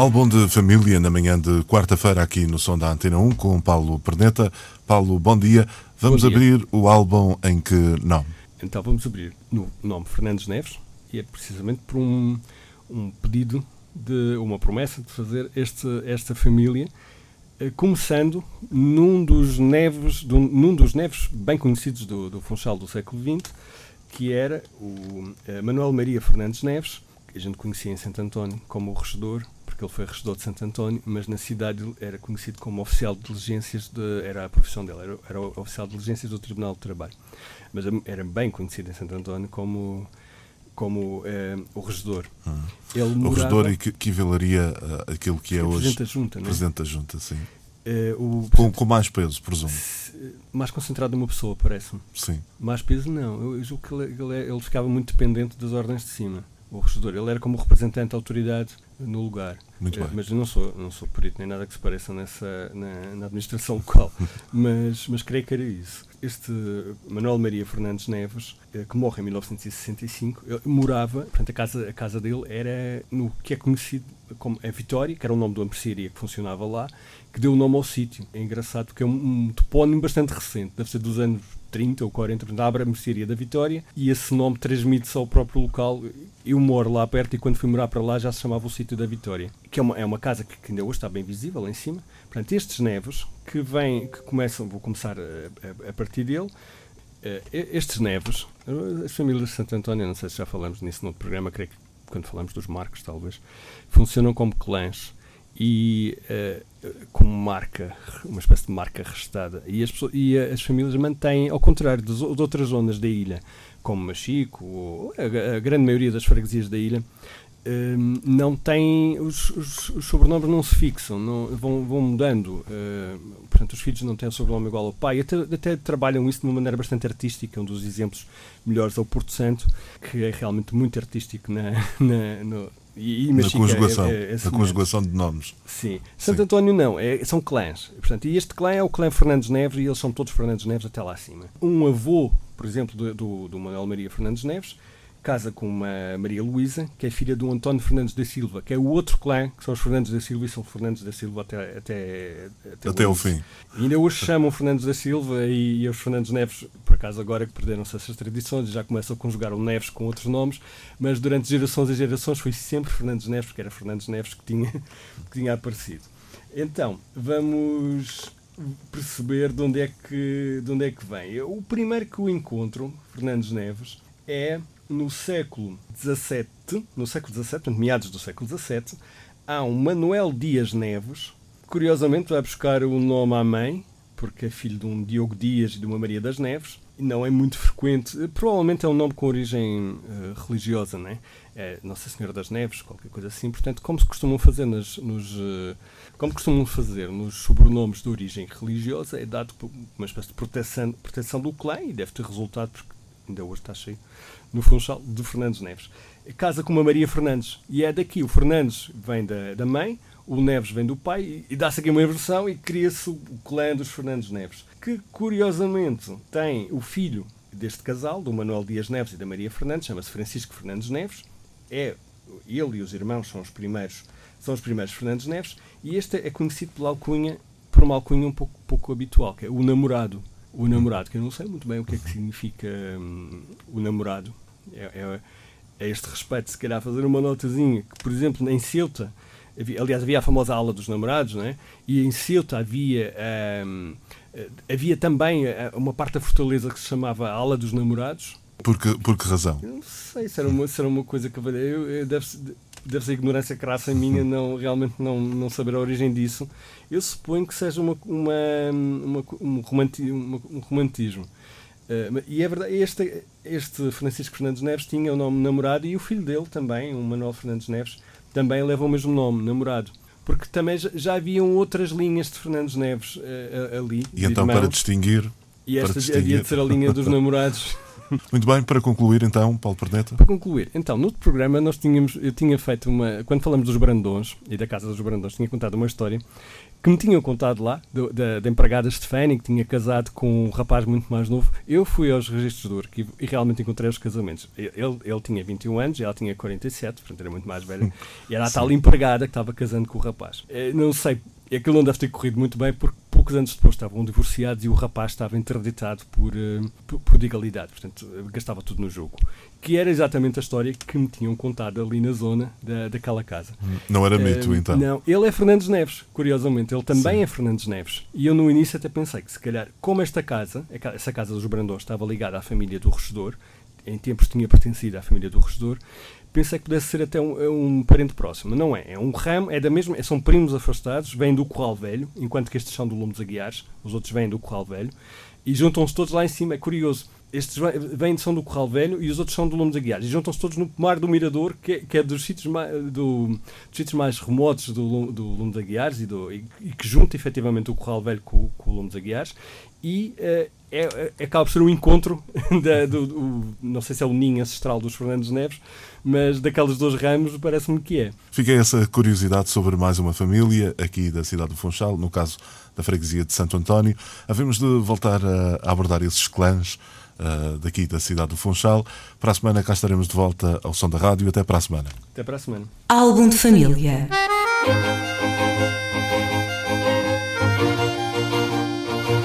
Álbum de família na manhã de quarta-feira aqui no som da Antena 1 com Paulo Perneta. Paulo, bom dia. Vamos bom dia. abrir o álbum em que nome? Então vamos abrir no nome Fernandes Neves e é precisamente por um, um pedido de uma promessa de fazer este, esta família eh, começando num dos neves num dos neves bem conhecidos do, do Funchal do século XX que era o eh, Manuel Maria Fernandes Neves que a gente conhecia em Santo António como o regedor porque ele foi regedor de Santo António mas na cidade ele era conhecido como oficial de diligências de, era a profissão dele era, era o oficial de diligências do Tribunal de Trabalho mas era bem conhecido em Santo António como como eh, o regedor ele O morava, regedor equi- equivaleria a aquilo que é hoje Presidente da Junta, não é? Presidente da Junta, sim. Eh, o Com, com mais peso, presumo. mais concentrado numa pessoa, parece-me. Sim. Mais peso, não. Eu, eu julgo que ele, ele, é- ele ficava muito dependente das ordens de cima. O regedor. Ele era como representante da autoridade no lugar. Muito Eh, bem. Mas eu não sou, não sou perito nem nada que se pareça nessa, na, na administração local. mas, mas creio que era isso. Este Manuel Maria Fernandes Neves, eh, que morre em 1965, ele morava, portanto, a casa, a casa dele era no que é conhecido como a Vitória, que era o nome de uma mercearia que funcionava lá, que deu o nome ao sítio. É engraçado porque é um, um topónimo bastante recente, deve ser dos anos 30 ou 40, portanto, abre a mercearia da Vitória e esse nome transmite-se ao próprio local. Eu moro lá perto e quando fui morar para lá já se chamava o sítio da Vitória, que é uma, é uma casa que, que ainda hoje está bem visível lá em cima. Portanto, estes neves que vêm, que começam, vou começar a, a- a partir dele, eh, estes neves, eh, as famílias de Santo António, não sei se já falamos nisso no programa, creio que quando falamos dos marcos, talvez, funcionam como clãs e eh, como marca, uma espécie de marca restada. E as, pessoas, e as famílias mantêm, ao contrário o- de outras zonas da ilha, como Machico, ou a, a grande maioria das freguesias da ilha, hum, não têm, os, os- os sobrenomes não se fixam, não, vão, vão mudando. hum, portanto, os filhos não têm o sobrenome igual ao pai. Até, até trabalham isso de uma maneira bastante artística. Um dos exemplos melhores é o Porto Santo, que é realmente muito artístico na, na, no, e, e Na é- conjugação. é- é Na semelhante. conjugação de nomes. Sim. Santo Sim. António não, é, são clãs. Portanto, e este clã é o clã Fernandes Neves e eles são todos Fernandes Neves até lá acima. Um avô, por exemplo, do, do, do Manuel Maria Fernandes Neves, casa com uma Maria Luísa, que é filha do António Fernandes da Silva, que é o outro clã, que são os Fernandes da Silva e são Fernandes da Silva até, até, Até ao hoje. fim. E ainda hoje chamam Fernandes da Silva e, e os Fernandes Neves, por acaso agora que perderam-se essas tradições, já começam a conjugar o Neves com outros nomes, mas durante gerações e gerações foi sempre Fernandes Neves, porque era Fernandes Neves que tinha, que tinha aparecido. Então, vamos perceber de onde é que, de onde é que vem. Eu- O primeiro que o encontro, Fernandes Neves, é no século XVII, no século XVII, meados do século XVII, há um Manuel Dias Neves, curiosamente vai buscar o nome à mãe, porque é filho de um Diogo Dias e de uma Maria das Neves, não é muito frequente, eh, provavelmente é um nome com origem eh, religiosa, não é? Nossa Senhora das Neves, qualquer coisa assim, portanto, como se costumam fazer nas, nos... eh, como costumam fazer nos sobrenomes de origem religiosa, é dado uma espécie de proteção, proteção do clã e deve ter resultado, porque ainda hoje está cheio, no Funchal de Fernandes Neves. Casa com uma Maria Fernandes e é daqui. O Fernandes vem da, da mãe, o Neves vem do pai e, e dá-se aqui uma inversão e cria-se o clã dos Fernandes Neves, que curiosamente tem o filho deste casal, do Manuel Dias Neves e da Maria Fernandes, chama-se Francisco Fernandes Neves. É ele e os irmãos são os primeiros, são os primeiros Fernandes Neves e este é conhecido pela alcunha, por uma alcunha um pouco, pouco habitual, que é o namorado. O namorado, que eu não sei muito bem o que é que significa hum, o namorado. É, é, a este respeito, se calhar fazer uma notazinha, que por exemplo em Ceuta, havia- aliás havia a famosa aula dos namorados, não é? e em Ceuta havia, hum, havia também eh, uma parte da fortaleza que se chamava a ala dos namorados, Por que, por que razão? eu não sei se era uma, se era uma coisa que eu, eu deve, deve ser ignorância crassa minha não, realmente não, não saber a origem disso. Eu suponho que seja uma, uma, uma- um, romanti, uma- um romantismo. Mas- e é verdade, este, este Francisco Fernandes Neves tinha o nome namorado e o filho dele também, o Manuel Fernandes Neves, também leva o mesmo nome, namorado. porque também já, já haviam outras linhas de Fernandes Neves uh, ali. E então, irmãos, para distinguir. E esta distinguir. havia de ser a linha dos namorados. Muito bem, para concluir então, Paulo Perneta. Para concluir, então, no outro programa nós tínhamos, eu tinha feito uma, quando falamos dos Brandões e da Casa dos Brandões, tinha contado uma história que me tinham contado lá, da, da empregada Stefani, que tinha casado com um rapaz muito mais novo. Eu fui aos registros do arquivo e realmente encontrei os casamentos. Ele, ele tinha 21 anos, ela tinha 47, portanto era muito mais velha, e era a tal empregada que estava casando com o rapaz. Eh, não sei e aquilo não deve ter corrido muito bem porque poucos anos depois estavam divorciados e o rapaz estava interditado por, uh, por prodigalidade, portanto gastava tudo no jogo. Que era exatamente a história que me tinham contado ali na zona da, daquela casa. Não era mito, uh, então? Não, ele é Fernandes Neves, curiosamente, ele também Sim. é Fernandes Neves. E eu no início até pensei que se calhar, como esta casa, essa casa dos Brandões estava ligada à família do regedor, em tempos tinha pertencido à família do regedor, pensei que pudesse ser até um, um, parente próximo. Não é. É um ramo, é da mesma, são primos afastados, vêm do Corral Velho, enquanto que estes são do Lume dos Aguiares, os outros vêm do Corral Velho, e juntam-se todos lá em cima. É curioso. Estes vêm são do Corral Velho e os outros são do Lume dos Aguiares. E juntam-se todos no Pomar do Mirador, que é, que é dos, sítios mais, do, dos sítios mais remotos do, do Lume Aguiares e, do, e, e, que junta efetivamente o Corral Velho com, com o Lume dos Aguiares. E uh, é, é, acaba por ser um encontro, da, do, do, não sei se é o ninho ancestral dos Fernandes Neves, mas daqueles dois ramos parece-me que é. Fiquei essa curiosidade sobre mais uma família aqui da cidade do Funchal, no caso da freguesia de Santo António. Havemos de voltar a, abordar esses clãs uh, daqui da cidade do Funchal. Para a semana cá estaremos de volta ao som da rádio. Até para a semana. Até para a semana. Álbum de família.